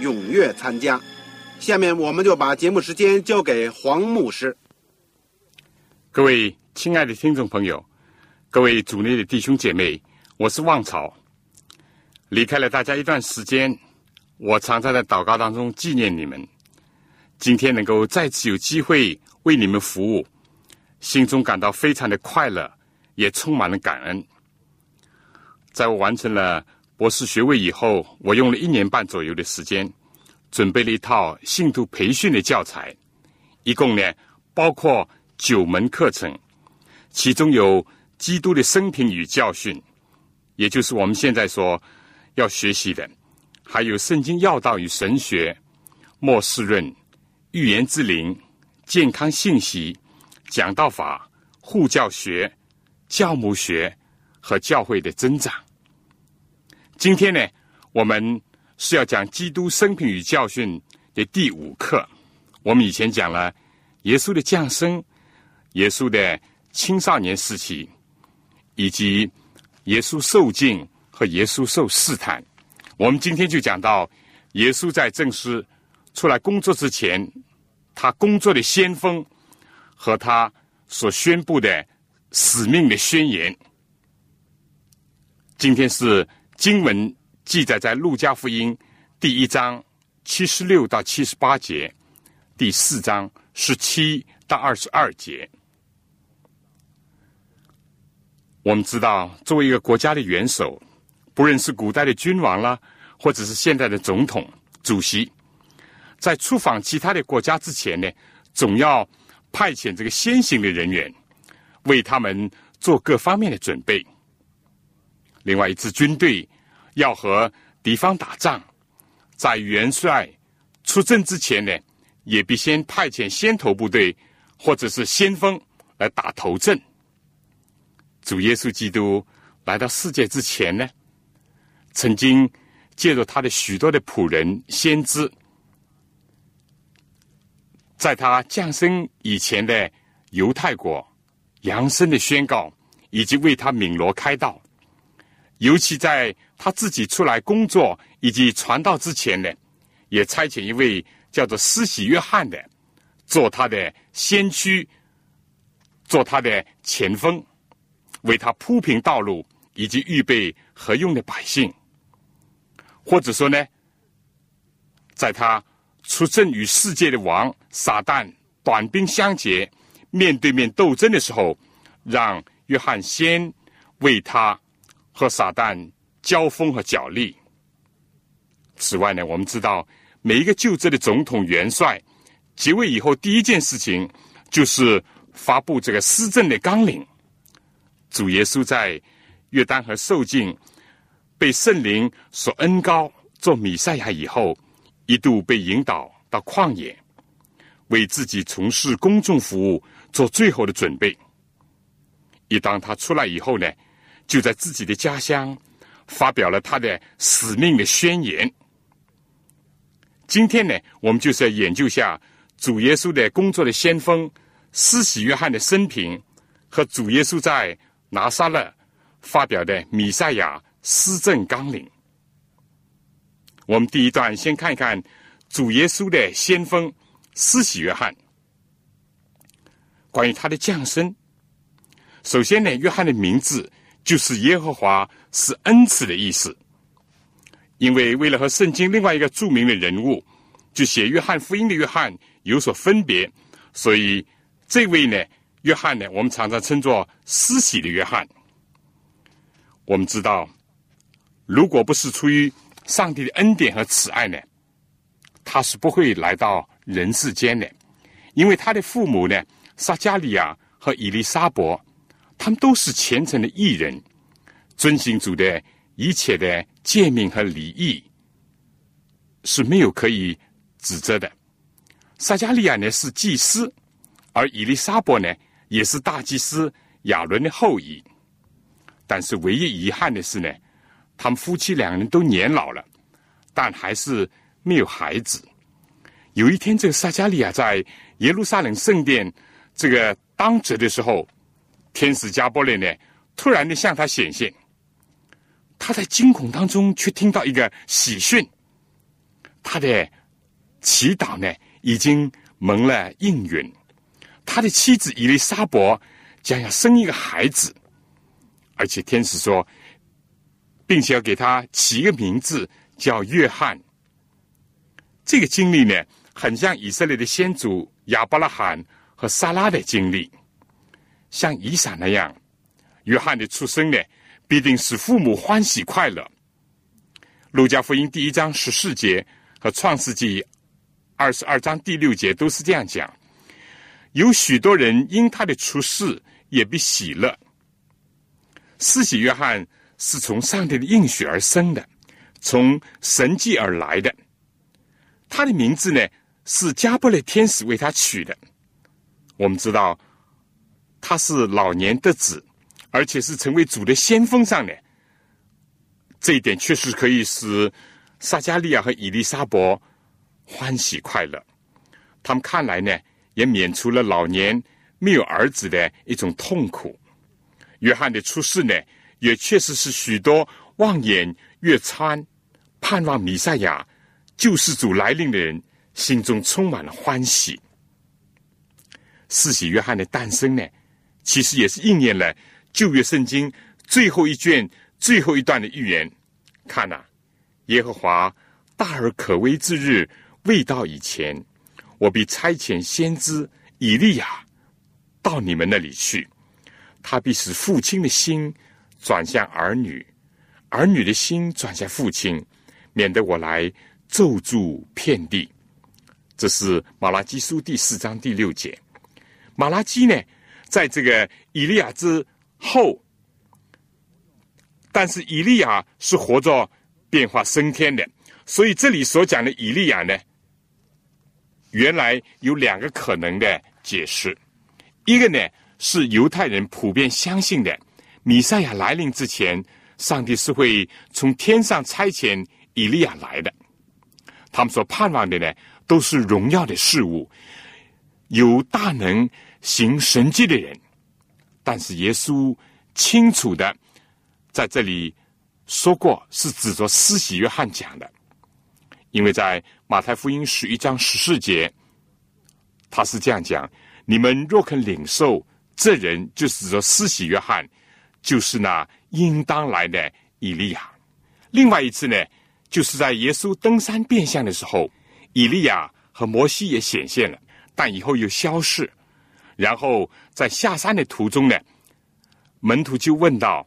踊跃参加。下面我们就把节目时间交给黄牧师。各位亲爱的听众朋友，各位主内的弟兄姐妹，我是旺草。离开了大家一段时间，我常常在祷告当中纪念你们。今天能够再次有机会为你们服务。心中感到非常的快乐，也充满了感恩。在我完成了博士学位以后，我用了一年半左右的时间，准备了一套信徒培训的教材，一共呢包括九门课程，其中有基督的生平与教训，也就是我们现在所要学习的，还有圣经要道与神学、末世论、预言之灵、健康信息。讲道法、护教学、教母学和教会的增长。今天呢，我们是要讲基督生平与教训的第五课。我们以前讲了耶稣的降生、耶稣的青少年时期，以及耶稣受尽和耶稣受试探。我们今天就讲到耶稣在正式出来工作之前，他工作的先锋。和他所宣布的使命的宣言。今天是经文记载在路加福音第一章七十六到七十八节，第四章十七到二十二节。我们知道，作为一个国家的元首，不论是古代的君王啦，或者是现在的总统、主席，在出访其他的国家之前呢，总要。派遣这个先行的人员，为他们做各方面的准备。另外，一支军队要和敌方打仗，在元帅出征之前呢，也必先派遣先头部队或者是先锋来打头阵。主耶稣基督来到世界之前呢，曾经借助他的许多的仆人、先知。在他降生以前的犹太国，扬声的宣告，以及为他鸣锣开道，尤其在他自己出来工作以及传道之前呢，也差遣一位叫做施洗约翰的，做他的先驱，做他的前锋，为他铺平道路，以及预备合用的百姓，或者说呢，在他。出征与世界的王撒旦短兵相接，面对面斗争的时候，让约翰先为他和撒旦交锋和角力。此外呢，我们知道每一个就职的总统元帅即位以后，第一件事情就是发布这个施政的纲领。主耶稣在约旦河受尽，被圣灵所恩高做弥赛亚以后。一度被引导到旷野，为自己从事公众服务做最后的准备。一当他出来以后呢，就在自己的家乡发表了他的使命的宣言。今天呢，我们就是要研究下主耶稣的工作的先锋施洗约翰的生平和主耶稣在拿撒勒发表的弥赛亚施政纲领。我们第一段先看一看主耶稣的先锋施洗约翰，关于他的降生。首先呢，约翰的名字就是耶和华是恩赐的意思。因为为了和圣经另外一个著名的人物，就写约翰福音的约翰有所分别，所以这位呢，约翰呢，我们常常称作施洗的约翰。我们知道，如果不是出于上帝的恩典和慈爱呢，他是不会来到人世间的，因为他的父母呢，撒加利亚和以利沙伯，他们都是虔诚的艺人，遵行主的一切的。诫命和礼仪是没有可以指责的。撒加利亚呢是祭司，而以利沙伯呢也是大祭司亚伦的后裔。但是唯一遗憾的是呢，他们夫妻两人都年老了，但还是没有孩子。有一天，这个撒加利亚在耶路撒冷圣殿这个当值的时候，天使加波列呢突然的向他显现。他在惊恐当中，却听到一个喜讯，他的祈祷呢已经蒙了应允，他的妻子伊丽莎伯将要生一个孩子，而且天使说，并且要给他起一个名字叫约翰。这个经历呢，很像以色列的先祖亚伯拉罕和撒拉的经历，像以撒那样，约翰的出生呢。必定使父母欢喜快乐。路加福音第一章十四节和创世纪二十二章第六节都是这样讲：有许多人因他的出世也必喜乐。施洗约翰是从上帝的应许而生的，从神迹而来的。他的名字呢是加布勒天使为他取的。我们知道他是老年得子。而且是成为主的先锋上的，这一点确实可以使撒加利亚和伊丽莎伯欢喜快乐。他们看来呢，也免除了老年没有儿子的一种痛苦。约翰的出世呢，也确实是许多望眼欲穿、盼望弥赛亚救世主来临的人心中充满了欢喜。四喜约翰的诞生呢，其实也是应验了。旧约圣经最后一卷最后一段的预言，看呐，耶和华大而可畏之日未到以前，我必差遣先知以利亚到你们那里去，他必使父亲的心转向儿女，儿女的心转向父亲，免得我来咒诅遍地。这是马拉基书第四章第六节。马拉基呢，在这个以利亚之。后，但是以利亚是活着变化升天的，所以这里所讲的以利亚呢，原来有两个可能的解释。一个呢是犹太人普遍相信的，弥赛亚来临之前，上帝是会从天上差遣以利亚来的。他们所盼望的呢，都是荣耀的事物，有大能行神迹的人。但是耶稣清楚的在这里说过，是指着施洗约翰讲的，因为在马太福音十一章十四节，他是这样讲：你们若肯领受，这人就是指着施洗约翰，就是那应当来的以利亚。另外一次呢，就是在耶稣登山变相的时候，以利亚和摩西也显现了，但以后又消逝。然后在下山的途中呢，门徒就问道：“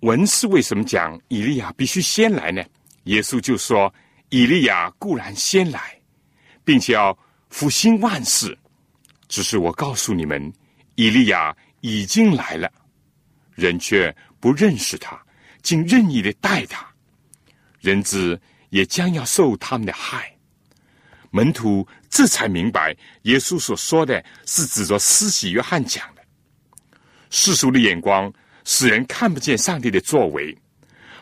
文士为什么讲以利亚必须先来呢？”耶稣就说：“以利亚固然先来，并且要复兴万事，只是我告诉你们，以利亚已经来了，人却不认识他，竟任意的待他，人子也将要受他们的害。”门徒这才明白，耶稣所说的是指着施洗约翰讲的。世俗的眼光使人看不见上帝的作为，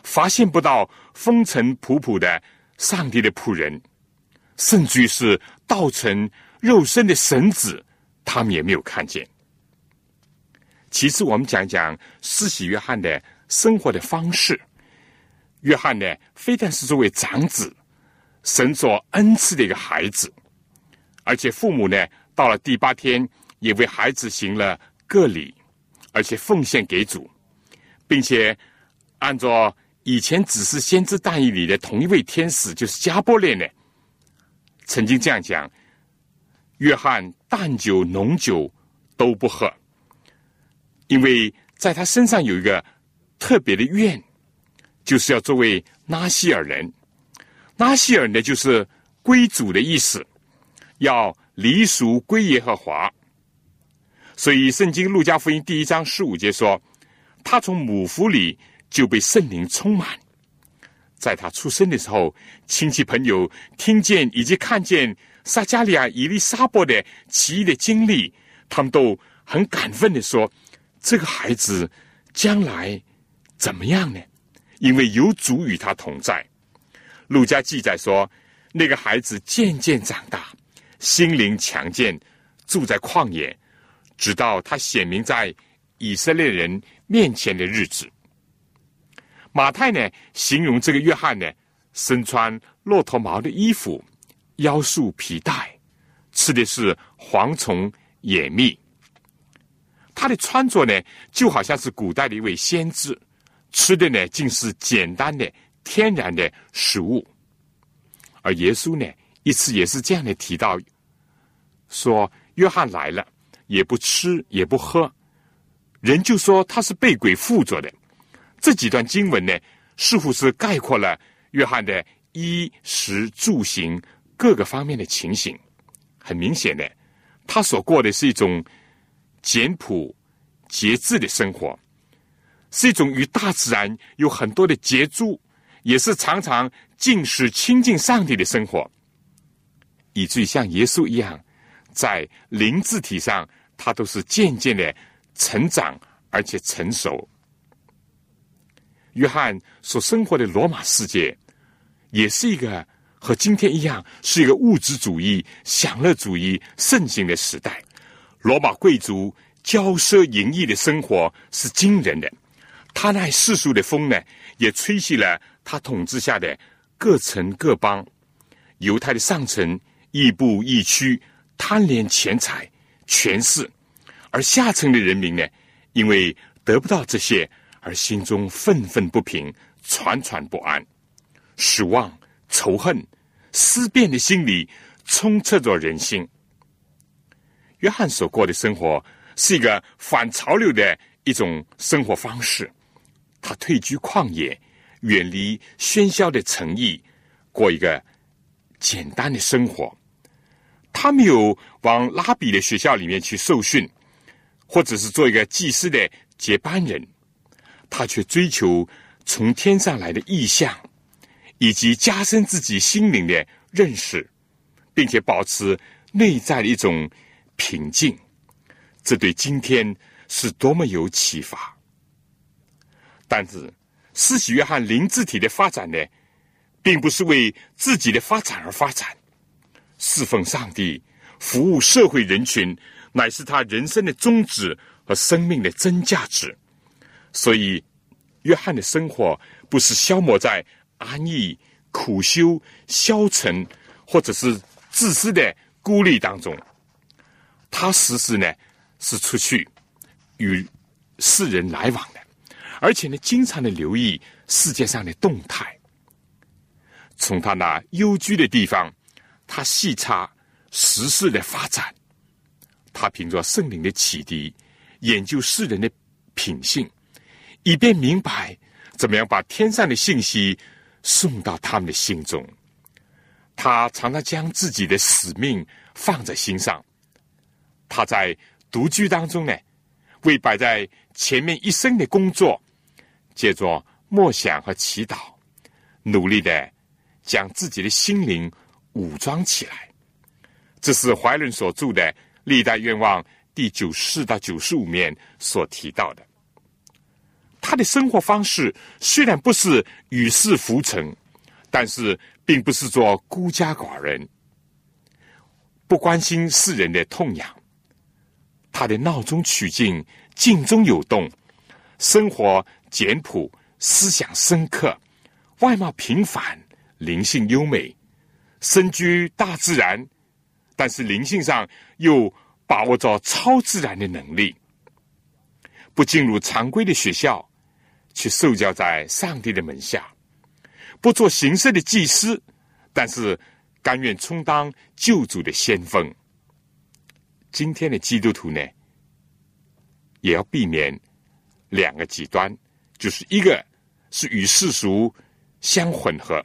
发现不到风尘仆仆的上帝的仆人，甚至于是道成肉身的神子，他们也没有看见。其次，我们讲讲施洗约翰的生活的方式。约翰呢，非但是作为长子。神所恩赐的一个孩子，而且父母呢，到了第八天也为孩子行了个礼，而且奉献给主，并且按照以前只是先知但以里的同一位天使，就是加波列呢，曾经这样讲：约翰淡酒浓酒都不喝，因为在他身上有一个特别的愿，就是要作为拉希尔人。拉希尔呢，就是归主的意思，要离俗归耶和华。所以，圣经路加福音第一章十五节说，他从母腹里就被圣灵充满。在他出生的时候，亲戚朋友听见以及看见撒加利亚、伊丽莎伯的奇异的经历，他们都很感奋的说：“这个孩子将来怎么样呢？因为有主与他同在。”路加记载说，那个孩子渐渐长大，心灵强健，住在旷野。直到他显明在以色列人面前的日子，马太呢形容这个约翰呢，身穿骆驼毛的衣服，腰束皮带，吃的是蝗虫野蜜。他的穿着呢，就好像是古代的一位先知，吃的呢竟是简单的天然的食物。而耶稣呢，一次也是这样的提到，说约翰来了。也不吃也不喝，人就说他是被鬼附着的。这几段经文呢，似乎是概括了约翰的衣食住行各个方面的情形。很明显的，他所过的是一种简朴节制的生活，是一种与大自然有很多的接触，也是常常尽是亲近上帝的生活，以至于像耶稣一样。在灵字体上，他都是渐渐的成长而且成熟。约翰所生活的罗马世界，也是一个和今天一样，是一个物质主义、享乐主义盛行的时代。罗马贵族骄奢淫逸的生活是惊人的，他那世俗的风呢，也吹熄了他统治下的各城各邦。犹太的上层亦步亦趋。贪恋钱财、权势，而下层的人民呢，因为得不到这些，而心中愤愤不平、惴惴不安、失望、仇恨、思辨的心理充斥着人心。约翰所过的生活是一个反潮流的一种生活方式，他退居旷野，远离喧嚣的城邑，过一个简单的生活。他没有往拉比的学校里面去受训，或者是做一个祭司的接班人，他却追求从天上来的意象，以及加深自己心灵的认识，并且保持内在的一种平静。这对今天是多么有启发！但是，施洗约翰灵智体的发展呢，并不是为自己的发展而发展。侍奉上帝、服务社会人群，乃是他人生的宗旨和生命的真价值。所以，约翰的生活不是消磨在安逸、苦修、消沉，或者是自私的孤立当中。他时时呢是出去与世人来往，而且呢经常的留意世界上的动态。从他那幽居的地方。他细察时事的发展，他凭着圣灵的启迪，研究世人的品性，以便明白怎么样把天上的信息送到他们的心中。他常常将自己的使命放在心上。他在独居当中呢，为摆在前面一生的工作，借着默想和祈祷，努力的将自己的心灵。武装起来，这是怀伦所著的《历代愿望》第九四到九十五面所提到的。他的生活方式虽然不是与世浮沉，但是并不是做孤家寡人，不关心世人的痛痒。他的闹中取静，静中有动，生活简朴，思想深刻，外貌平凡，灵性优美。身居大自然，但是灵性上又把握着超自然的能力。不进入常规的学校，去受教在上帝的门下，不做形式的祭司，但是甘愿充当救主的先锋。今天的基督徒呢，也要避免两个极端，就是一个是与世俗相混合，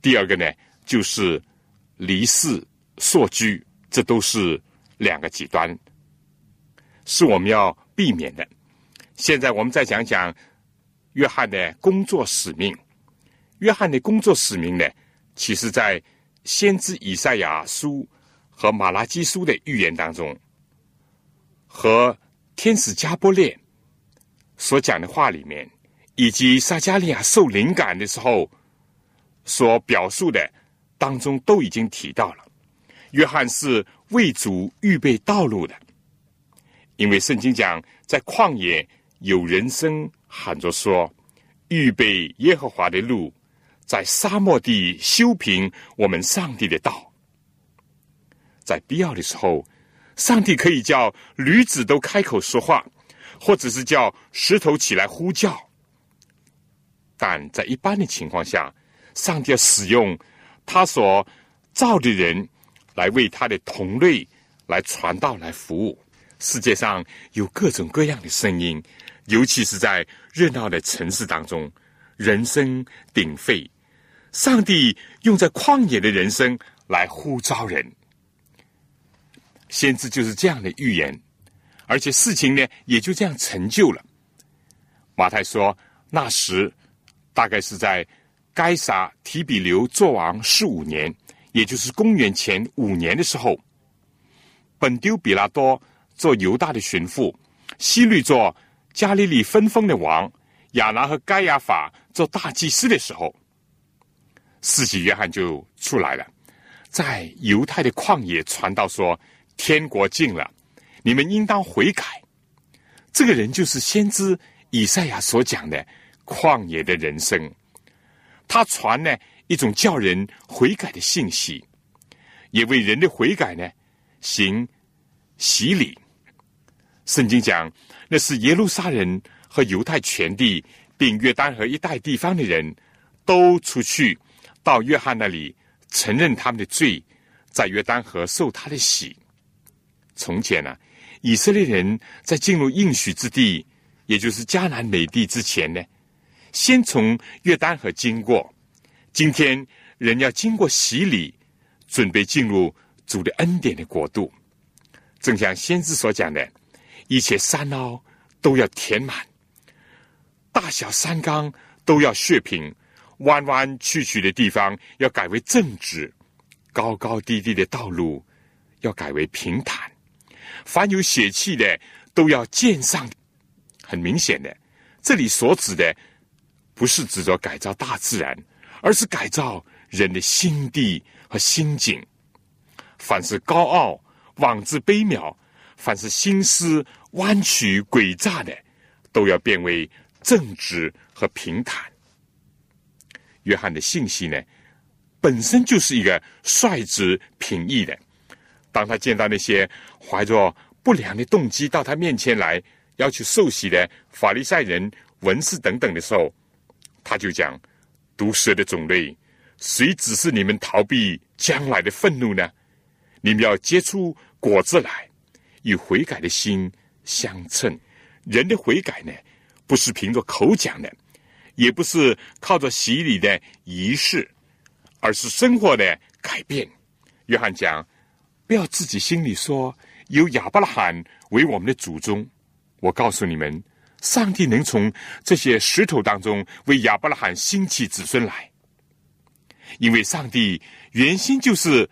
第二个呢就是离世所居，这都是两个极端，是我们要避免的。现在我们再讲讲。约翰的工作使命，约翰的工作使命呢，其实在先知以赛亚书和马拉基书的预言当中，和天使加波列所讲的话里面，以及撒加利亚受灵感的时候所表述的当中，都已经提到了。约翰是为主预备道路的，因为圣经讲，在旷野有人声。喊着说：“预备耶和华的路，在沙漠地修平我们上帝的道。”在必要的时候，上帝可以叫驴子都开口说话，或者是叫石头起来呼叫。但在一般的情况下，上帝要使用他所造的人来为他的同类来传道、来服务。世界上有各种各样的声音。尤其是在热闹的城市当中，人声鼎沸，上帝用在旷野的人生来呼召人。先知就是这样的预言，而且事情呢也就这样成就了。马太说，那时大概是在该撒提比留做王十五年，也就是公元前五年的时候，本丢比拉多做犹大的巡抚，希律做。加利利分封的王亚拿和盖亚法做大祭司的时候，四喜约翰就出来了，在犹太的旷野传道说：“天国近了，你们应当悔改。”这个人就是先知以赛亚所讲的旷野的人生。他传呢一种叫人悔改的信息，也为人的悔改呢行洗礼。圣经讲。那是耶路撒冷和犹太全地，并约旦河一带地方的人都出去到约翰那里承认他们的罪，在约旦河受他的洗。从前呢，以色列人在进入应许之地，也就是迦南美地之前呢，先从约旦河经过。今天人要经过洗礼，准备进入主的恩典的国度。正像先知所讲的。一切山凹都要填满，大小山冈都要削平，弯弯曲曲的地方要改为正直，高高低低的道路要改为平坦。凡有血气的都要见上。很明显的，这里所指的不是指着改造大自然，而是改造人的心地和心境。凡是高傲、妄自卑渺。凡是心思弯曲诡诈的，都要变为正直和平坦。约翰的信息呢，本身就是一个率直平易的。当他见到那些怀着不良的动机到他面前来要求受洗的法利赛人、文士等等的时候，他就讲：毒蛇的种类，谁指示你们逃避将来的愤怒呢？你们要结出果子来。与悔改的心相称，人的悔改呢，不是凭着口讲的，也不是靠着洗礼的仪式，而是生活的改变。约翰讲，不要自己心里说有亚伯拉罕为我们的祖宗。我告诉你们，上帝能从这些石头当中为亚伯拉罕兴起子孙来，因为上帝原先就是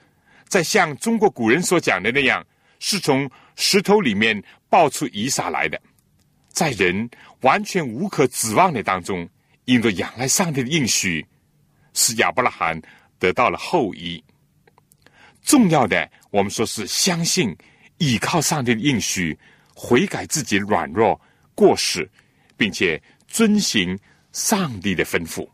在像中国古人所讲的那样，是从。石头里面爆出以撒来的，在人完全无可指望的当中，因着仰赖上帝的应许，使亚伯拉罕得到了后裔。重要的，我们说是相信、依靠上帝的应许，悔改自己软弱过失，并且遵行上帝的吩咐。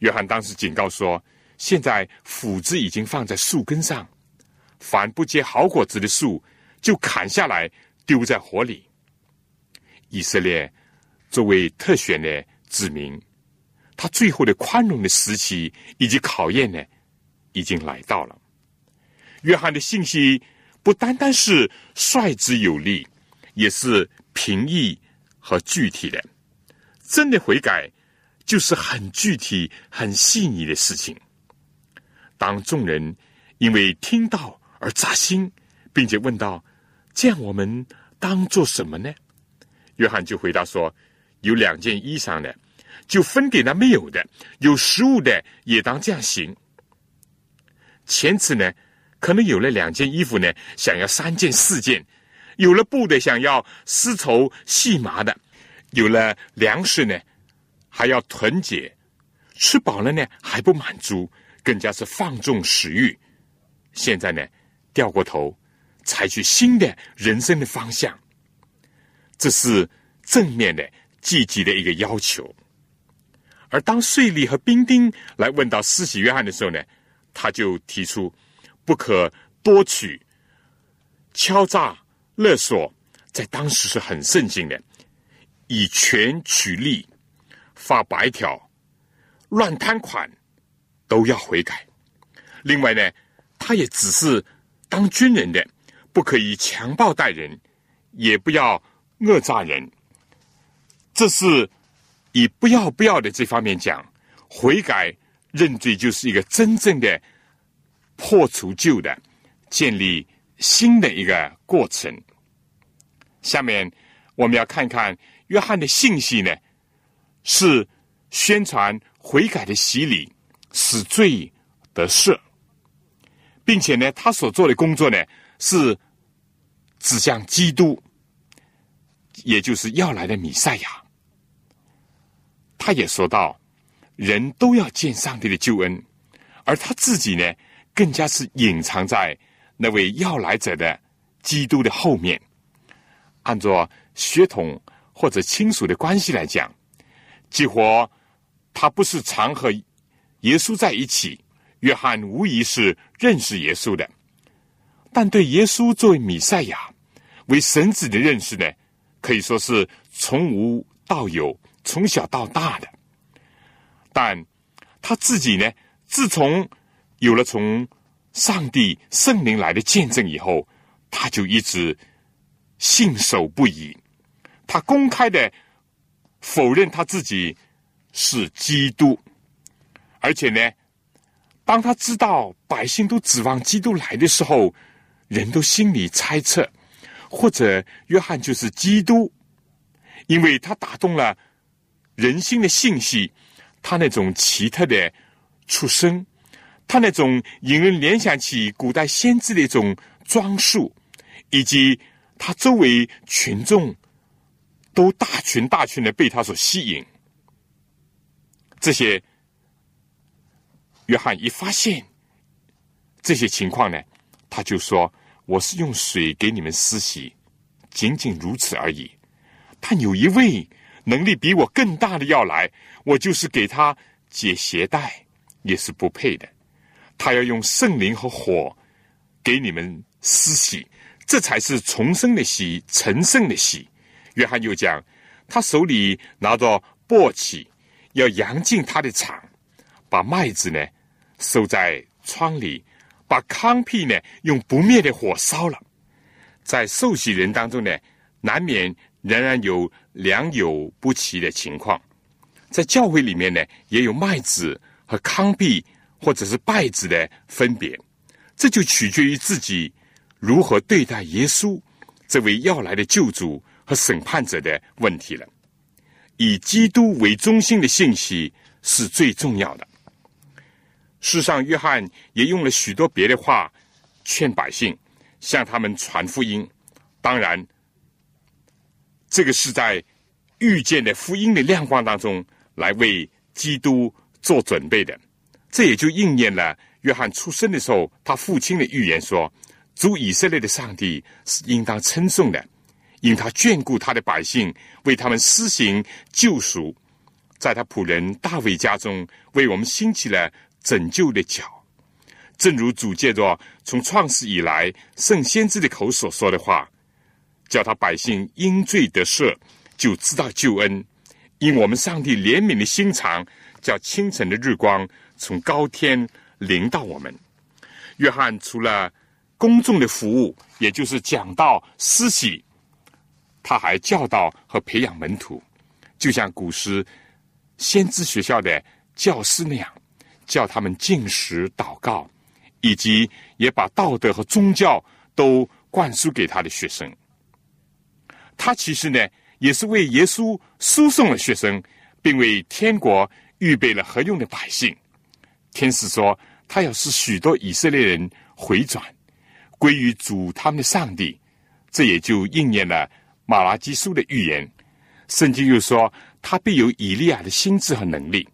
约翰当时警告说：“现在斧子已经放在树根上。”凡不结好果子的树，就砍下来丢在火里。以色列作为特选的子民，他最后的宽容的时期以及考验呢，已经来到了。约翰的信息不单单是率直有力，也是平易和具体的。真的悔改，就是很具体、很细腻的事情。当众人因为听到而扎心，并且问道：“这样我们当做什么呢？”约翰就回答说：“有两件衣裳的，就分给那没有的；有食物的，也当这样行。”前次呢，可能有了两件衣服呢，想要三件、四件；有了布的，想要丝绸、细麻的。有了粮食呢，还要囤积；吃饱了呢，还不满足，更加是放纵食欲。现在呢，掉过头，采取新的人生的方向，这是正面的、积极的一个要求。而当税吏和兵丁来问到施洗约翰的时候呢，他就提出不可多取、敲诈勒索，在当时是很盛行的。以权取利、发白条、乱贪款，都要悔改。另外呢，他也只是当军人的，不可以强暴待人，也不要讹诈人。这是以不要不要的这方面讲，悔改认罪就是一个真正的破除旧的、建立新的一个过程。下面我们要看看。约翰的信息呢，是宣传悔改的洗礼，使罪得赦，并且呢，他所做的工作呢，是指向基督，也就是要来的弥赛亚。他也说到，人都要见上帝的救恩，而他自己呢，更加是隐藏在那位要来者的基督的后面，按照血统。或者亲属的关系来讲，几乎他不是常和耶稣在一起。约翰无疑是认识耶稣的，但对耶稣作为弥赛亚、为神子的认识呢，可以说是从无到有，从小到大的。但他自己呢，自从有了从上帝圣灵来的见证以后，他就一直信守不疑。他公开的否认他自己是基督，而且呢，当他知道百姓都指望基督来的时候，人都心里猜测，或者约翰就是基督，因为他打动了人心的信息，他那种奇特的出生，他那种引人联想起古代先知的一种装束，以及他周围群众。都大群大群的被他所吸引，这些约翰一发现这些情况呢，他就说：“我是用水给你们施洗，仅仅如此而已。但有一位能力比我更大的要来，我就是给他解鞋带也是不配的。他要用圣灵和火给你们施洗，这才是重生的洗，成圣的洗。”约翰又讲，他手里拿着簸箕，要扬进他的场，把麦子呢收在窗里，把糠秕呢用不灭的火烧了。在受洗人当中呢，难免仍然有良莠不齐的情况，在教会里面呢，也有麦子和糠秕或者是败子的分别，这就取决于自己如何对待耶稣这位要来的救主。和审判者的问题了。以基督为中心的信息是最重要的。事实上，约翰也用了许多别的话劝百姓，向他们传福音。当然，这个是在遇见的福音的亮光当中来为基督做准备的。这也就应验了约翰出生的时候他父亲的预言说：“主以色列的上帝是应当称颂的。”因他眷顾他的百姓，为他们施行救赎，在他仆人大卫家中为我们兴起了拯救的脚。正如主借着从创世以来圣先知的口所说的话，叫他百姓因罪得赦，就知道救恩，因我们上帝怜悯的心肠，叫清晨的日光从高天临到我们。约翰除了公众的服务，也就是讲道、施洗，他还教导和培养门徒，就像古时先知学校的教师那样，叫他们进食、祷告，以及也把道德和宗教都灌输给他的学生。他其实呢，也是为耶稣输送了学生，并为天国预备了合用的百姓。天使说，他要使许多以色列人回转，归于主他们的上帝。这也就应验了马拉基书的预言。圣经又说，他必有以利亚的心智和能力。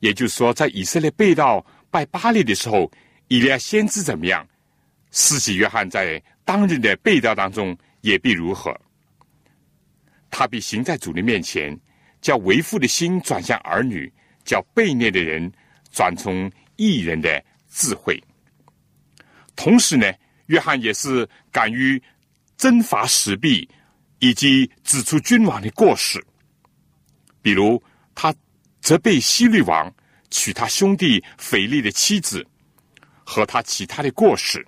也就是说，在以色列被盗拜巴利的时候，以利亚先知怎么样？施洗约翰在当日的被盗当中也必如何？他必行在主的面前，叫为父的心转向儿女，叫被虐的人转从异人的智慧。同时呢，约翰也是敢于征伐石壁，以及指出君王的过失。比如，他责备希律王娶他兄弟腓力的妻子，和他其他的过失。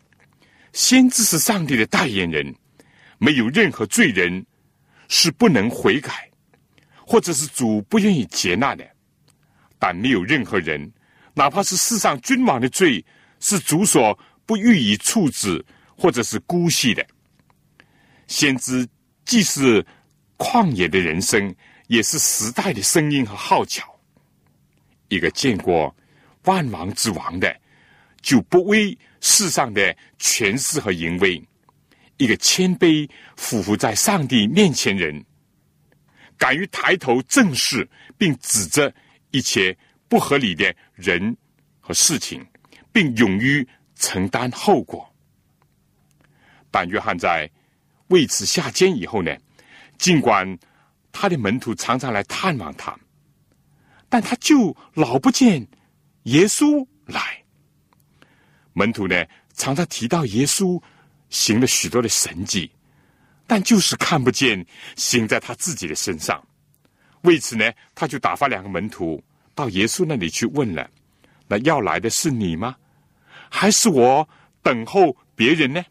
先知是上帝的代言人，没有任何罪人。是不能悔改，或者是主不愿意接纳的。但没有任何人，哪怕是世上君王的罪，是主所不予以处置或者是姑息的。先知既是旷野的人生，也是时代的声音和号角。一个见过万王之王的，就不畏世上的权势和淫威。一个谦卑俯伏在上帝面前人，敢于抬头正视并指责一切不合理的人和事情，并勇于承担后果。但约翰在为此下监以后呢？尽管他的门徒常常来探望他，但他就老不见耶稣来。门徒呢，常常提到耶稣。行了许多的神迹，但就是看不见行在他自己的身上。为此呢，他就打发两个门徒到耶稣那里去问了：“那要来的是你吗？还是我等候别人呢？”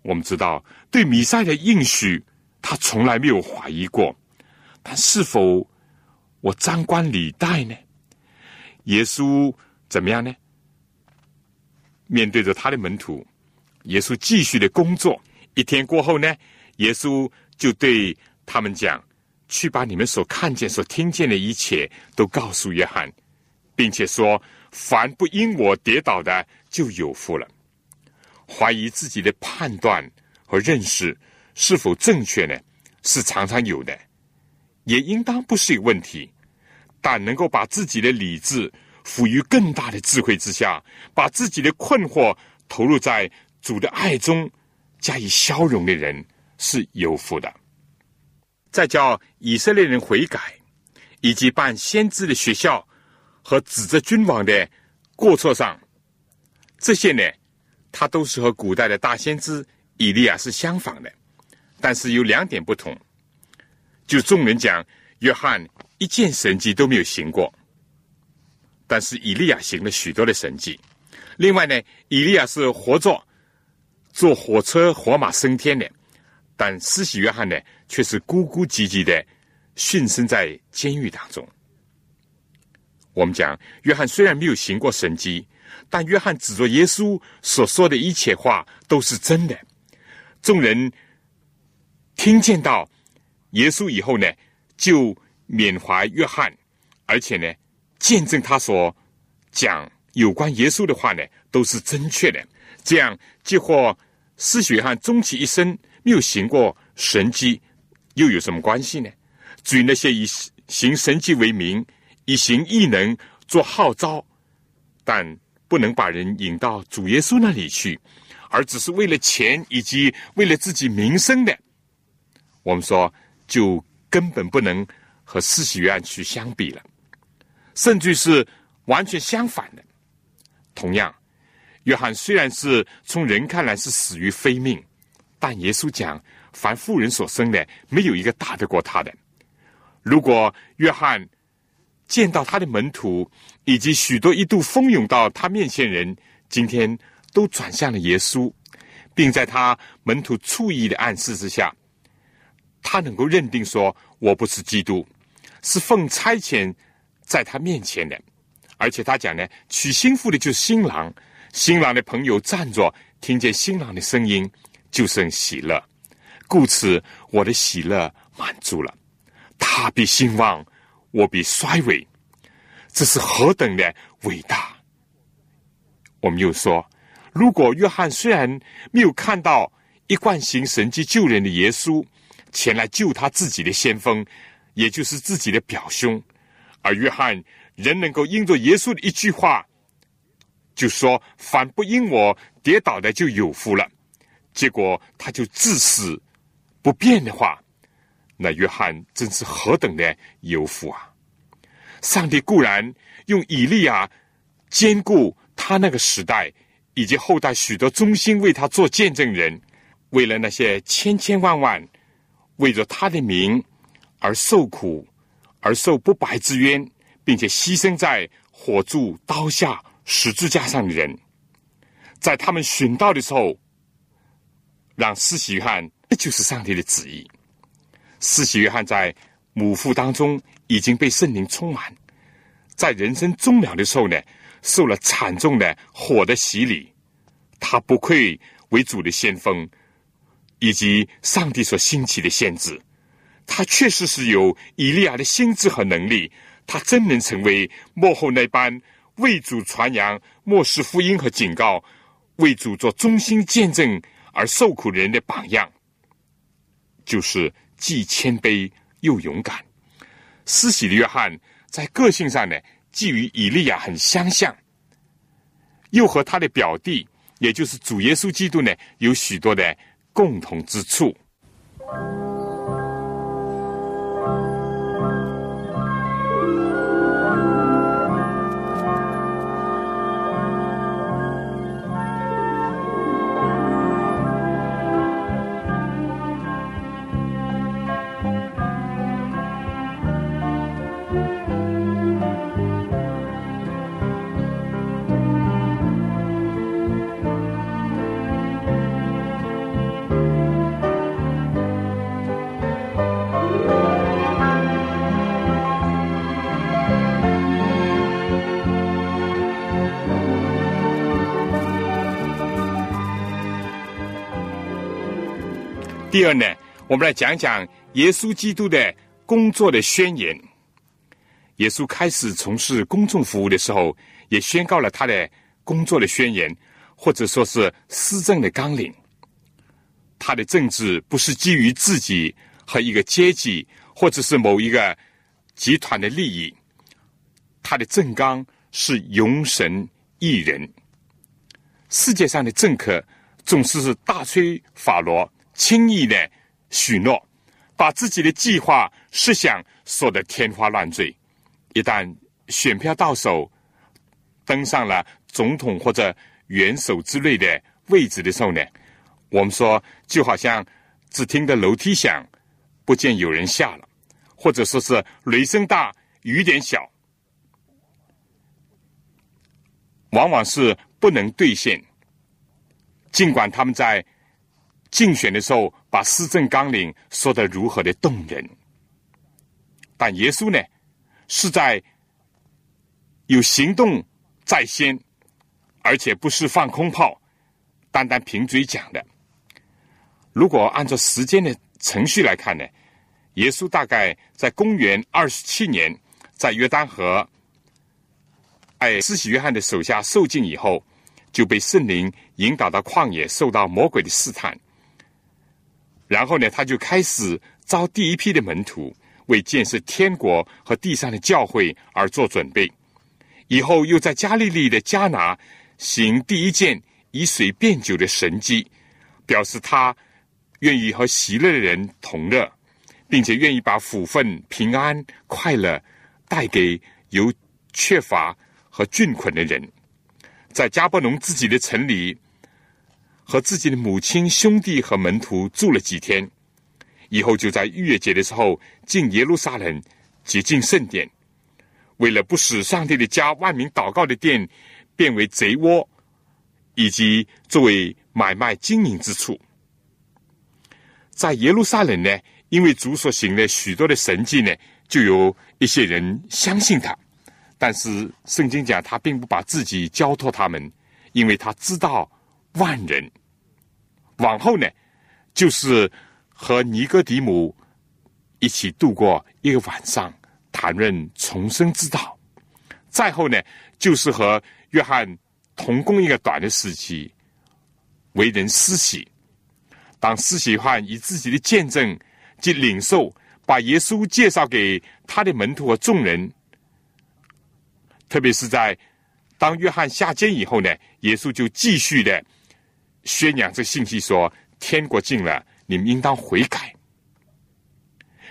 我们知道，对米赛的应许，他从来没有怀疑过。但是否我张冠李戴呢？耶稣怎么样呢？面对着他的门徒。耶稣继续的工作。一天过后呢，耶稣就对他们讲：“去把你们所看见、所听见的一切都告诉约翰，并且说：凡不因我跌倒的，就有福了。怀疑自己的判断和认识是否正确呢？是常常有的，也应当不是一个问题。但能够把自己的理智赋予更大的智慧之下，把自己的困惑投入在。”主的爱中加以消融的人是有福的。再叫以色列人悔改，以及办先知的学校和指责君王的过错上，这些呢，他都是和古代的大先知以利亚是相仿的。但是有两点不同，就众人讲，约翰一件神迹都没有行过，但是以利亚行了许多的神迹。另外呢，以利亚是活着。坐火车火马升天的，但施洗约翰呢，却是孤孤寂寂的殉身在监狱当中。我们讲，约翰虽然没有行过神迹，但约翰指着耶稣所说的一切话都是真的。众人听见到耶稣以后呢，就缅怀约翰，而且呢，见证他所讲有关耶稣的话呢，都是正确的。这样，即或施洗约翰终其一生没有行过神迹，又有什么关系呢？至于那些以行神迹为名、以行异能做号召，但不能把人引到主耶稣那里去，而只是为了钱以及为了自己名声的，我们说就根本不能和四喜约翰去相比了，甚至是完全相反的。同样。约翰虽然是从人看来是死于非命，但耶稣讲：凡妇人所生的，没有一个大得过他的。如果约翰见到他的门徒以及许多一度蜂拥到他面前人，今天都转向了耶稣，并在他门徒醋意的暗示之下，他能够认定说：“我不是基督，是奉差遣在他面前的。”而且他讲呢，娶新妇的就是新郎，新郎的朋友站着，听见新郎的声音，就生喜乐，故此我的喜乐满足了。他必兴旺，我必衰微，这是何等的伟大！我们又说，如果约翰虽然没有看到一贯行神迹救人的耶稣前来救他自己的先锋，也就是自己的表兄，而约翰。仍能够应着耶稣的一句话，就说“反不因我跌倒的就有福了”，结果他就至死不变的话，那约翰真是何等的有福啊！上帝固然用以利亚兼顾他那个时代以及后代许多忠心为他做见证人，为了那些千千万万为着他的名而受苦而受不白之冤。并且牺牲在火柱、刀下、十字架上的人，在他们寻到的时候，让施洗约翰，这就是上帝的旨意。施洗约翰在母腹当中已经被圣灵充满，在人生终了的时候呢，受了惨重的火的洗礼，他不愧为主的先锋，以及上帝所兴起的先知，他确实是有以利亚的心智和能力。他真能成为幕后那般为主传扬末世福音和警告，为主做忠心见证而受苦人的榜样，就是既谦卑又勇敢。施洗的约翰在个性上呢，既与以利亚很相像，又和他的表弟，也就是主耶稣基督呢，有许多的共同之处。第二呢，我们来讲讲耶稣基督的工作的宣言。耶稣开始从事公众服务的时候，也宣告了他的工作的宣言，或者说是施政的纲领。他的政治不是基于自己和一个阶级，或者是某一个集团的利益。他的政纲是永神一人。世界上的政客总是是大吹法罗。轻易的许诺，把自己的计划设想说的天花乱坠。一旦选票到手，登上了总统或者元首之类的位置的时候呢，我们说就好像只听得楼梯响，不见有人下了，或者说是雷声大雨点小，往往是不能兑现。尽管他们在。竞选的时候，把施政纲领说得如何的动人，但耶稣呢，是在有行动在先，而且不是放空炮，单单凭嘴讲的。如果按照时间的程序来看呢，耶稣大概在公元二十七年，在约旦河，哎施洗约翰的手下受尽以后，就被圣灵引导到旷野，受到魔鬼的试探。然后呢，他就开始招第一批的门徒，为建设天国和地上的教会而做准备。以后又在加利利的加拿行第一件以水变酒的神迹，表示他愿意和喜乐的人同乐，并且愿意把福分、平安、快乐带给有缺乏和困困的人。在加伯农自己的城里。和自己的母亲、兄弟和门徒住了几天，以后就在逾越节的时候进耶路撒冷洁净圣殿，为了不使上帝的家万民祷告的殿变为贼窝，以及作为买卖经营之处。在耶路撒冷呢，因为主所行的许多的神迹呢，就有一些人相信他。但是圣经讲，他并不把自己交托他们，因为他知道万人。往后呢，就是和尼哥底母一起度过一个晚上，谈论重生之道。再后呢，就是和约翰同共一个短的时期，为人施洗。当施洗约翰以自己的见证及领受，把耶稣介绍给他的门徒和众人。特别是在当约翰下监以后呢，耶稣就继续的宣扬这信息，说天国近了，你们应当悔改，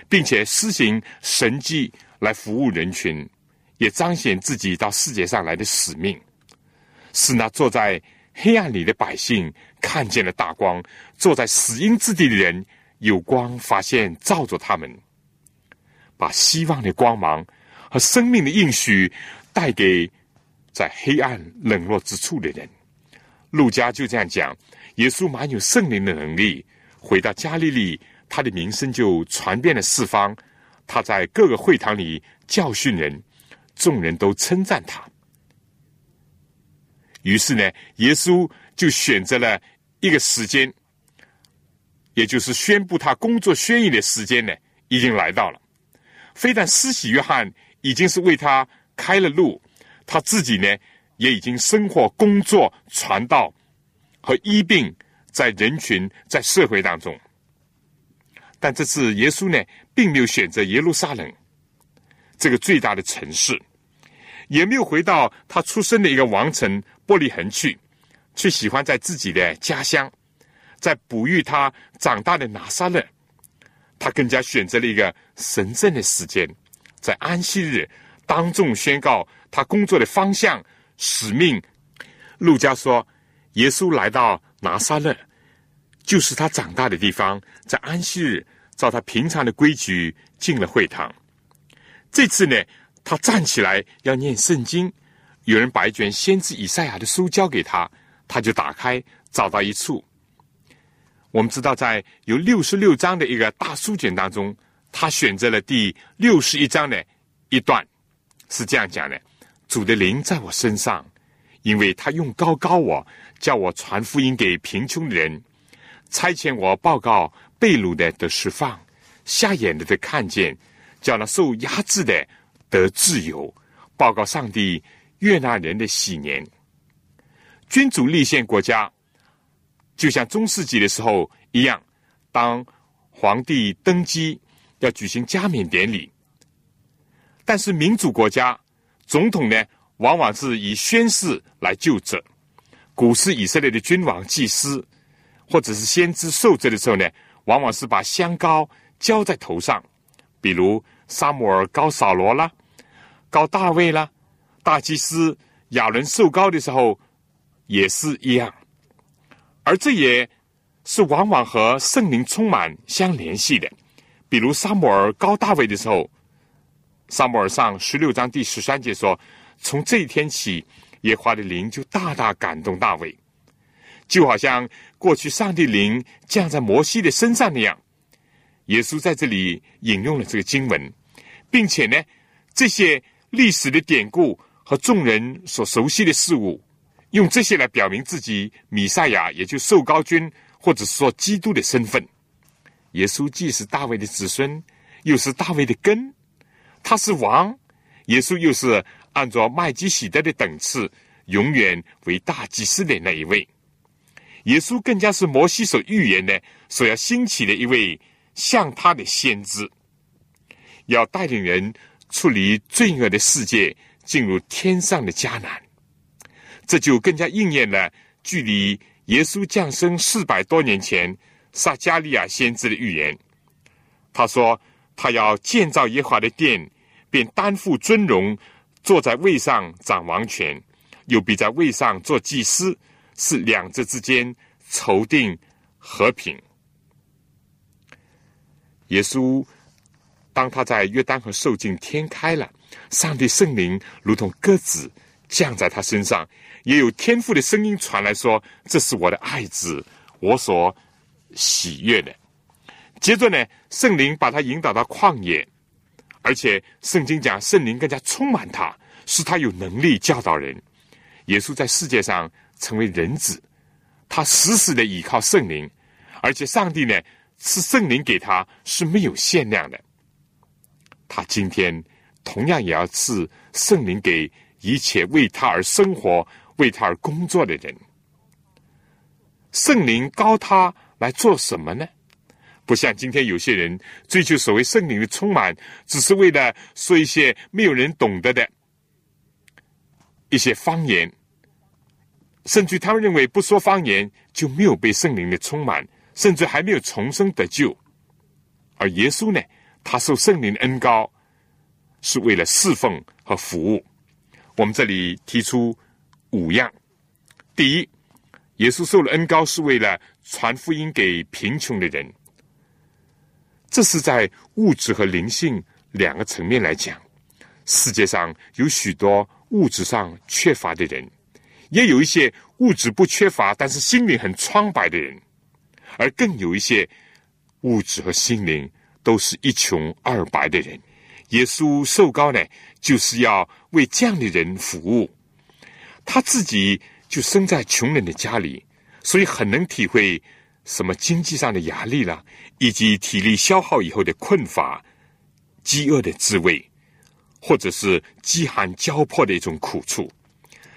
并且施行神迹来服务人群，也彰显自己到世界上来的使命，使那坐在黑暗里的百姓看见了大光，坐在死荫之地的人有光发现照着他们，把希望的光芒和生命的应许。带给在黑暗冷落之处的人，路加就这样讲：耶稣满有圣灵的能力，回到加利利，他的名声就传遍了四方。他在各个会堂里教训人，众人都称赞他。于是呢，耶稣就选择了一个时间，也就是宣布他工作宣言的时间呢，已经来到了。非但施洗约翰已经是为他。开了路，他自己呢也已经生活、工作、传道和医病在人群、在社会当中。但这次耶稣呢，并没有选择耶路撒冷这个最大的城市，也没有回到他出生的一个王城伯利恒去，却喜欢在自己的家乡，在哺育他长大的拿撒勒。他更加选择了一个神圣的时间，在安息日。当众宣告他工作的方向、使命。路加说，耶稣来到拿撒勒，就是他长大的地方，在安息日，照他平常的规矩进了会堂。这次呢，他站起来要念圣经，有人把一卷先知以赛亚的书交给他，他就打开，找到一处。我们知道，在有六十六章的一个大书卷当中，他选择了第六十一章的一段。是这样讲的：主的灵在我身上，因为他用高高我，叫我传福音给贫穷的人，差遣我报告被掳的得释放，瞎眼的得看见，叫那受压制的得自由，报告上帝悦纳人的喜年。君主立宪国家，就像中世纪的时候一样，当皇帝登基要举行加冕典礼。但是民主国家总统呢，往往是以宣誓来就职。古时以色列的君王、祭司或者是先知受责的时候呢，往往是把香膏浇在头上，比如沙姆尔高扫罗啦，高大卫啦，大祭司亚伦受膏的时候也是一样。而这也是往往和圣灵充满相联系的，比如沙姆尔高大卫的时候。萨母尔上十六章第十三节说：“从这一天起，耶和华的灵就大大感动大卫，就好像过去上帝灵降在摩西的身上那样。”耶稣在这里引用了这个经文，并且呢，这些历史的典故和众人所熟悉的事物，用这些来表明自己米赛亚，也就受高君，或者说基督的身份。耶稣既是大卫的子孙，又是大卫的根。他是王，耶稣又是按照麦基喜德的等次，永远为大祭司的那一位。耶稣更加是摩西所预言的，所要兴起的一位像他的先知，要带领人处理罪恶的世界，进入天上的迦南。这就更加应验了距离耶稣降生四百多年前撒加利亚先知的预言。他说。他要建造耶和华的殿，便担负尊荣，坐在位上掌王权，又必在位上做祭司，是两者之间筹定和平。耶稣当他在约旦河受尽，天开了，上帝圣灵如同鸽子降在他身上，也有天父的声音传来说：“这是我的爱子，我所喜悦的。”接着呢，圣灵把他引导到旷野，而且圣经讲圣灵更加充满他，使他有能力教导人。耶稣在世界上成为人子，他死死的倚靠圣灵，而且上帝呢赐圣灵给他是没有限量的。他今天同样也要赐圣灵给一切为他而生活、为他而工作的人。圣灵高他来做什么呢？不像今天有些人追求所谓圣灵的充满，只是为了说一些没有人懂得的一些方言，甚至他们认为不说方言就没有被圣灵的充满，甚至还没有重生得救。而耶稣呢，他受圣灵的恩高，是为了侍奉和服务。我们这里提出五样：第一，耶稣受了恩高是为了传福音给贫穷的人。这是在物质和灵性两个层面来讲，世界上有许多物质上缺乏的人，也有一些物质不缺乏，但是心灵很苍白的人，而更有一些物质和心灵都是一穷二白的人。耶稣受高呢，就是要为这样的人服务。他自己就生在穷人的家里，所以很能体会。什么经济上的压力啦，以及体力消耗以后的困乏、饥饿的滋味，或者是饥寒交迫的一种苦处，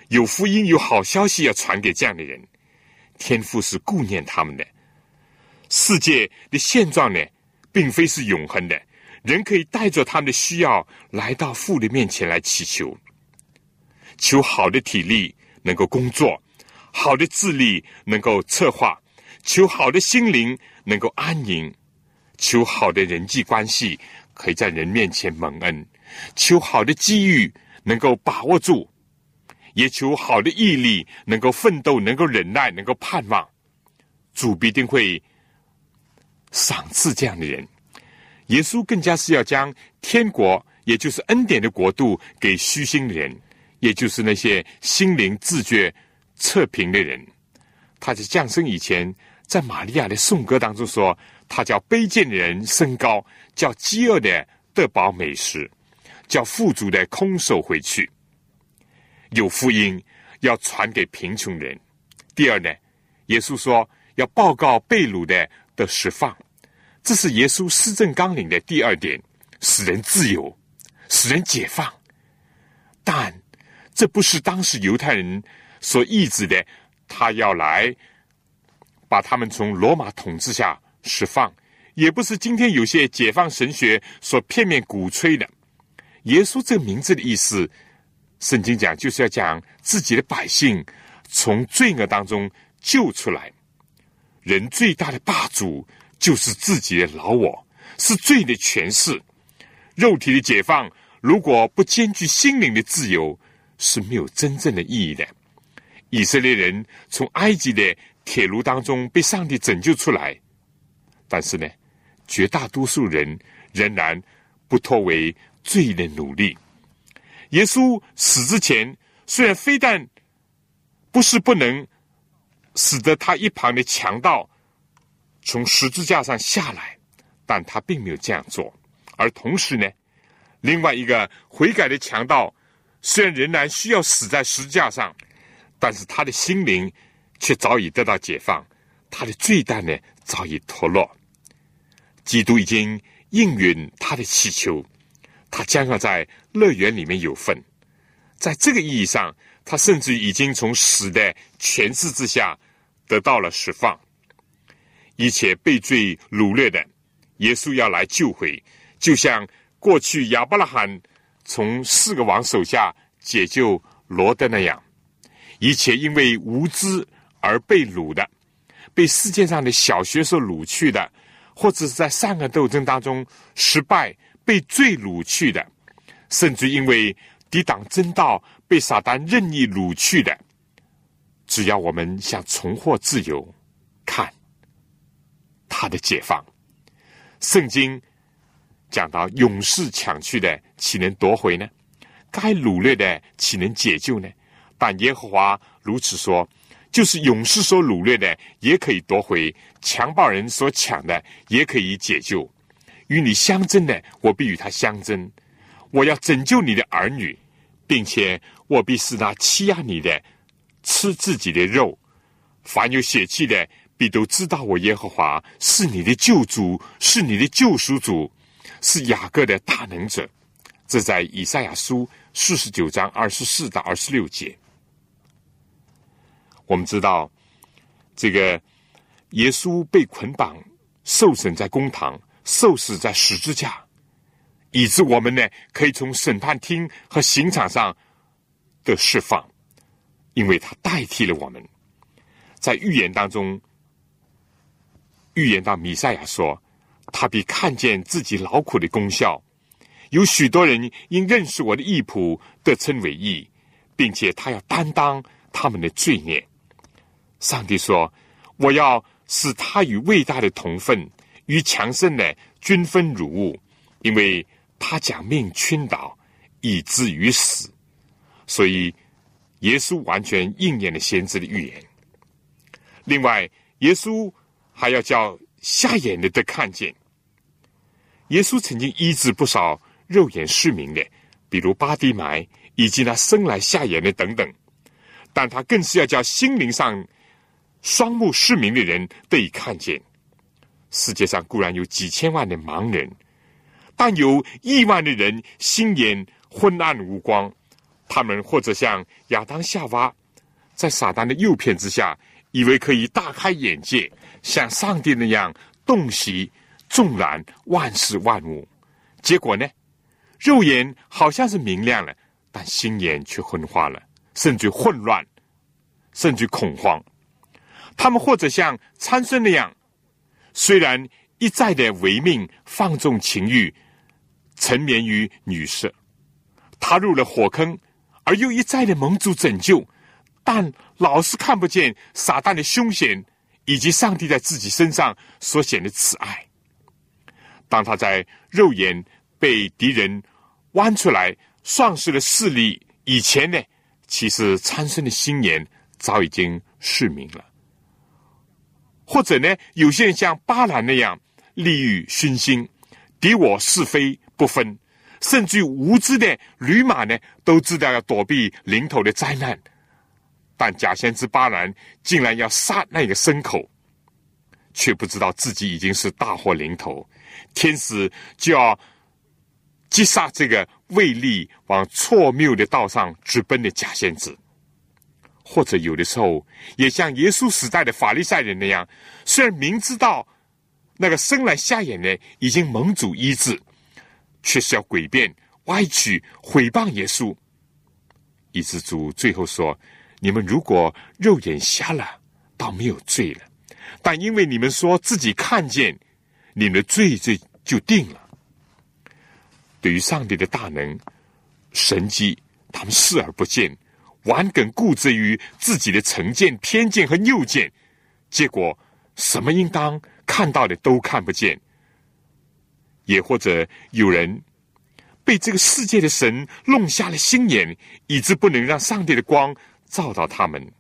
有福音、有好消息要传给这样的人，天父是顾念他们的。世界的现状呢，并非是永恒的，人可以带着他们的需要来到父的面前来祈求，求好的体力能够工作，好的智力能够策划。求好的心灵能够安宁，求好的人际关系可以在人面前蒙恩，求好的机遇能够把握住，也求好的毅力能够奋斗，能够忍耐，能够盼望，主必定会赏赐这样的人。耶稣更加是要将天国，也就是恩典的国度，给虚心的人，也就是那些心灵自觉测评的人。他在降生以前。在玛利亚的颂歌当中说，他叫卑贱的人升高，叫饥饿的得饱美食，叫富足的空手回去。有福音要传给贫穷人。第二呢，耶稣说要报告被掳的的释放，这是耶稣施政纲领的第二点，使人自由，使人解放。但这不是当时犹太人所意志的，他要来。把他们从罗马统治下释放，也不是今天有些解放神学所片面鼓吹的。耶稣这个名字的意思，圣经讲就是要讲自己的百姓从罪恶当中救出来。人最大的霸主就是自己的老我，是罪的权势。肉体的解放如果不兼具心灵的自由，是没有真正的意义的。以色列人从埃及的。铁炉当中被上帝拯救出来，但是呢，绝大多数人仍然不脱为罪的努力。耶稣死之前，虽然非但不是不能使得他一旁的强盗从十字架上下来，但他并没有这样做。而同时呢，另外一个悔改的强盗，虽然仍然需要死在十字架上，但是他的心灵。却早已得到解放，他的罪担呢早已脱落。基督已经应允他的祈求，他将要在乐园里面有份。在这个意义上，他甚至已经从死的权势之下得到了释放。一切被罪掳掠的，耶稣要来救回，就像过去亚伯拉罕从四个王手下解救罗德那样。一切因为无知。而被掳的，被世界上的小学所掳去的，或者是在善恶斗争当中失败被罪掳去的，甚至因为抵挡真道被撒旦任意掳去的，只要我们想重获自由，看他的解放，圣经讲到勇士抢去的，岂能夺回呢？该掳掠的，岂能解救呢？但耶和华如此说：就是勇士所掳掠的，也可以夺回；强暴人所抢的，也可以解救。与你相争的，我必与他相争；我要拯救你的儿女，并且我必使那欺压你的吃自己的肉。凡有血气的，必都知道我耶和华是你的救主，是你的救赎主，是雅各的大能者。这在以赛亚书四十九章二十四到二十六节。我们知道，这个耶稣被捆绑受审在公堂。受死在十字架，以致我们呢可以从审判厅和刑场上的释放，因为他代替了我们。在预言当中，预言到弥赛亚说，他必看见自己劳苦的功效。有许多人因认识我的义仆，得称为义，并且他要担当他们的罪孽。上帝说：“我要使他与伟大的同分。”与强盛的均分如物，因为他将命倾倒，以至于死，所以耶稣完全应验了先知的预言。另外，耶稣还要叫瞎眼的的看见。耶稣曾经医治不少肉眼失明的，比如巴迪埋以及那生来瞎眼的等等，但他更是要叫心灵上双目失明的人得以看见。世界上固然有几千万的盲人，但有亿万的人心眼昏暗无光。他们或者像亚当夏娃，在撒旦的诱骗之下，以为可以大开眼界，像上帝那样洞悉纵览万事万物。结果呢，肉眼好像是明亮了，但心眼却昏花了，甚至混乱，甚至恐慌。他们或者像参孙那样。虽然一再的违命放纵情欲，沉湎于女色，踏入了火坑，而又一再的蒙主拯救，但老是看不见撒旦的凶险，以及上帝在自己身上所显的慈爱。当他在肉眼被敌人剜出来，丧失了视力以前呢，其实参孙的心眼早已经失明了。或者呢，有些人像巴兰那样利欲熏心，敌我是非不分，甚至于无知的驴马呢，都知道要躲避临头的灾难，但假先知巴兰竟然要杀那个牲口，却不知道自己已经是大祸临头，天使就要击杀这个为利往错谬的道上直奔的假先知。或者有的时候也像耶稣时代的法利赛人那样，虽然明知道那个生来瞎眼的已经蒙主医治，却是要诡辩、歪曲、毁谤耶稣。以致主最后说：“你们如果肉眼瞎了，倒没有罪了；但因为你们说自己看见，你们的罪罪就定了。”对于上帝的大能、神迹，他们视而不见。顽梗固执于自己的成见、偏见和谬见，结果什么应当看到的都看不见；也或者有人被这个世界的神弄瞎了心眼，以致不能让上帝的光照到他们。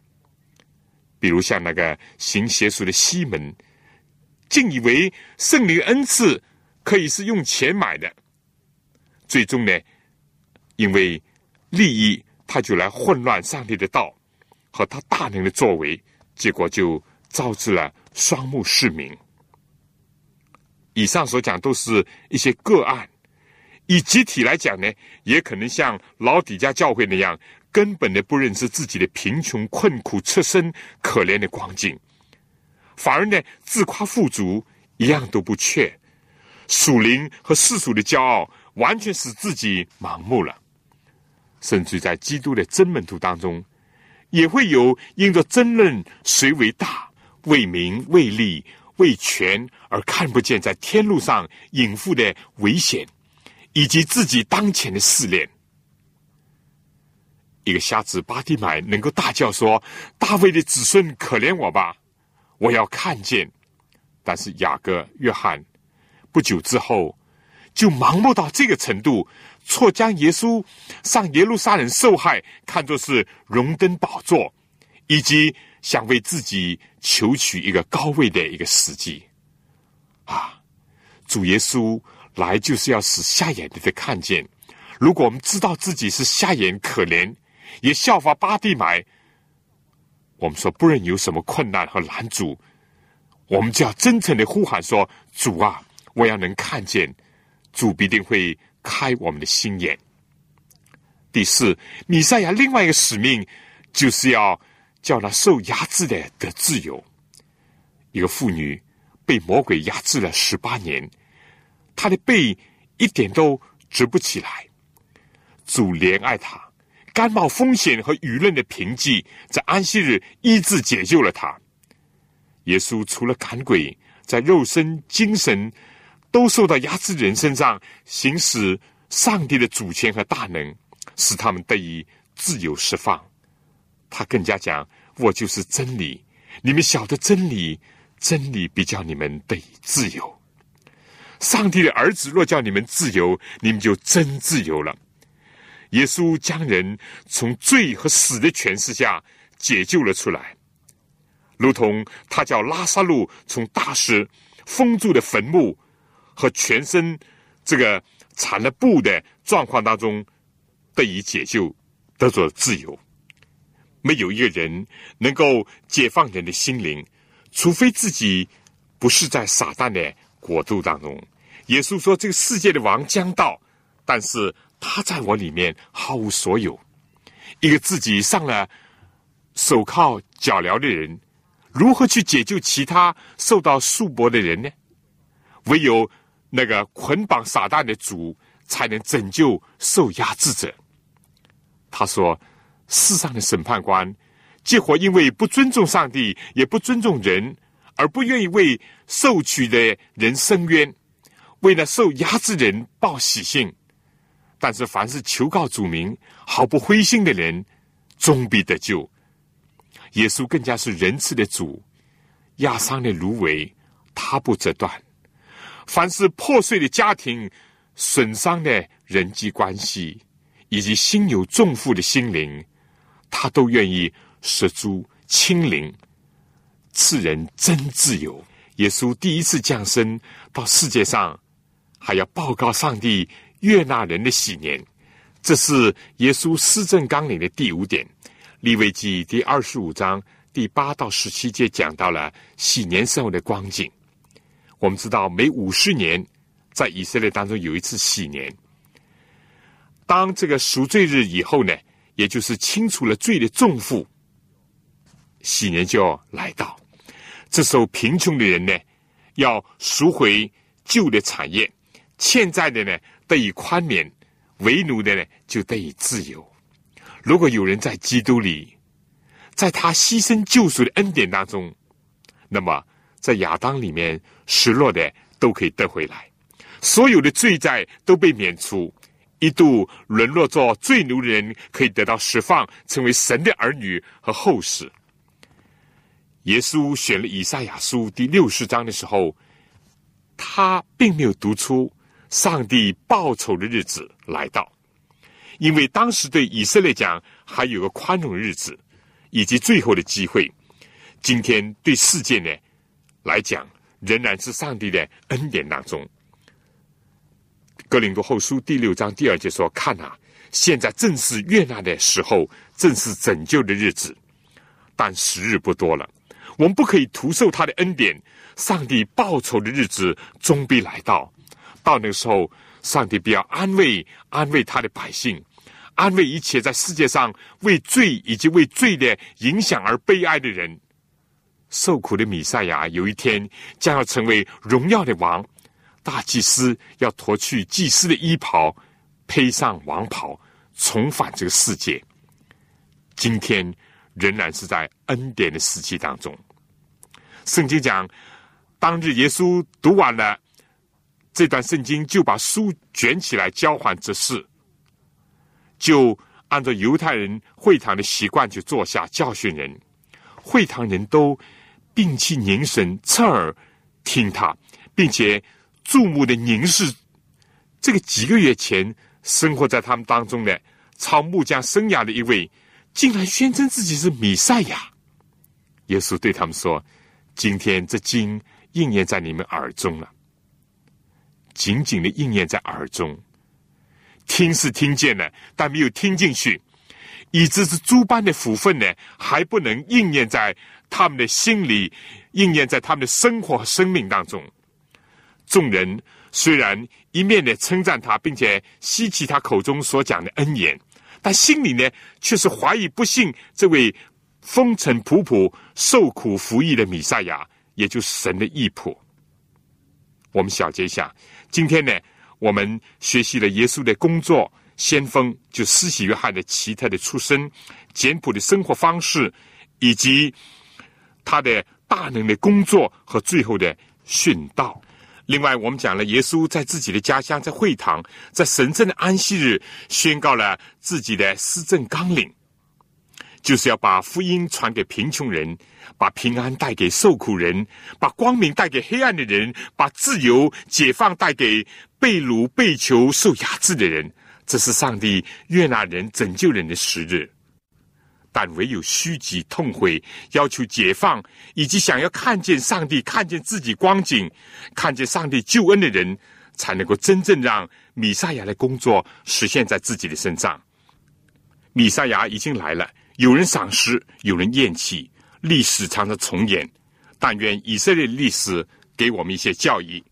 比如像那个行邪术的西门，竟以为圣灵恩赐可以是用钱买的，最终呢，因为利益。他就来混乱上帝的道和他大能的作为，结果就招致了双目失明。以上所讲都是一些个案，以集体来讲呢，也可能像老底家教会那样，根本的不认识自己的贫穷、困苦、出身可怜的光景，反而呢自夸富足，一样都不缺，属灵和世俗的骄傲，完全使自己盲目了。甚至在基督的真门徒当中，也会有因着争论谁为大、为名、为利、为权而看不见在天路上隐伏的危险，以及自己当前的试炼。一个瞎子巴蒂买能够大叫说：“大卫的子孙，可怜我吧！我要看见。”但是雅各、约翰不久之后，就盲目到这个程度，错将耶稣上耶路撒冷受害看作是荣登宝座，以及想为自己求取一个高位的一个时机。啊，主耶稣来就是要使瞎眼的看见。如果我们知道自己是瞎眼可怜，也效法巴蒂买，我们说不论有什么困难和拦阻，我们就要真诚的呼喊说：“主啊，我要能看见。”主必定会开我们的心眼。第四，米赛亚另外一个使命就是要叫那受压制的得自由。一个妇女被魔鬼压制了十八年，她的背一点都直不起来。主怜爱他，甘冒风险和舆论的凭记，在安息日医治解救了他。耶稣除了赶鬼，在肉身、精神都受到压制的人身上行使上帝的主权和大能，使他们得以自由释放。他更加讲：“我就是真理，你们晓得真理，真理必叫你们得以自由。上帝的儿子若叫你们自由，你们就真自由了。”耶稣将人从罪和死的权势下解救了出来，如同他叫拉萨路从大石封住的坟墓和全身这个缠了布的状况当中得以解救，得着自由。没有一个人能够解放人的心灵，除非自己不是在撒旦的国度当中。耶稣说：“这个世界的王将到，但是。”他在我里面毫无所有，一个自己上了手铐脚镣的人，如何去解救其他受到束缚的人呢？唯有那个捆绑撒旦的主，才能拯救受压制者。他说：“世上的审判官，结果因为不尊重上帝，也不尊重人，而不愿意为受取的人伸冤，为了受压制人报喜信。”但是，凡是求告主名、毫不灰心的人，终必得救。耶稣更加是仁慈的主，压伤的芦苇，他不折断；凡是破碎的家庭、损伤的人际关系，以及心有重负的心灵，他都愿意舍诸清灵，赐人真自由。耶稣第一次降生到世界上，还要报告上帝。悦纳人的喜年，这是耶稣施政纲领的第五点。利未记第二十五章第八到十七节讲到了喜年生活的光景。我们知道，每五十年在以色列当中有一次喜年。当这个赎罪日以后呢，也就是清除了罪的重负，喜年就要来到。这时候，贫穷的人呢，要赎回旧的产业，欠债的呢。得以宽免，为奴的呢就得以自由。如果有人在基督里，在他牺牲救赎的恩典当中，那么在亚当里面失落的都可以得回来，所有的罪债都被免除，一度沦落做罪奴的人可以得到释放，成为神的儿女和后世。耶稣选了以赛亚书第六十章的时候，他并没有读出。上帝报仇的日子来到，因为当时对以色列讲还有个宽容日子，以及最后的机会。今天对世界呢来讲，仍然是上帝的恩典当中。格林多后书第六章第二节说：“看啊，现在正是悦纳的时候，正是拯救的日子，但时日不多了。我们不可以徒受他的恩典。上帝报仇的日子终必来到。”到那个时候，上帝必要安慰安慰他的百姓，安慰一切在世界上为罪以及为罪的影响而悲哀的人。受苦的米赛亚有一天将要成为荣耀的王，大祭司要脱去祭司的衣袍，披上王袍，重返这个世界。今天仍然是在恩典的时期当中。圣经讲，当日耶稣读完了。这段圣经就把书卷起来交还这事，就按照犹太人会堂的习惯就坐下教训人。会堂人都屏气凝神，侧耳听他，并且注目的凝视这个几个月前生活在他们当中的超木匠生涯的一位，竟然宣称自己是弥赛亚。耶稣对他们说：“今天这经应验在你们耳中了，紧紧的应验在耳中。听是听见了，但没有听进去，以致是诸般的福分呢，还不能应验在他们的心里，应验在他们的生活和生命当中。众人虽然一面的称赞他，并且吸取他口中所讲的恩言，但心里呢，却是怀疑不信这位。”风尘仆仆、受苦服役的弥赛亚，也就是神的义仆。我们小结一下，今天呢，我们学习了耶稣的工作，先锋就施洗约翰的奇特的出身、简朴的生活方式，以及他的大能的工作和最后的殉道。另外，我们讲了耶稣在自己的家乡，在会堂，在神圣的安息日，宣告了自己的施政纲领。就是要把福音传给贫穷人，把平安带给受苦人，把光明带给黑暗的人，把自由解放带给被掳被囚受压制的人。这是上帝悦纳人、拯救人的时日。但唯有虚极痛悔、要求解放，以及想要看见上帝、看见自己光景、看见上帝救恩的人，才能够真正让米赛亚的工作实现在自己的身上。米赛亚已经来了。有人赏识，有人厌弃，历史常常重演。但愿以色列历史给我们一些教益。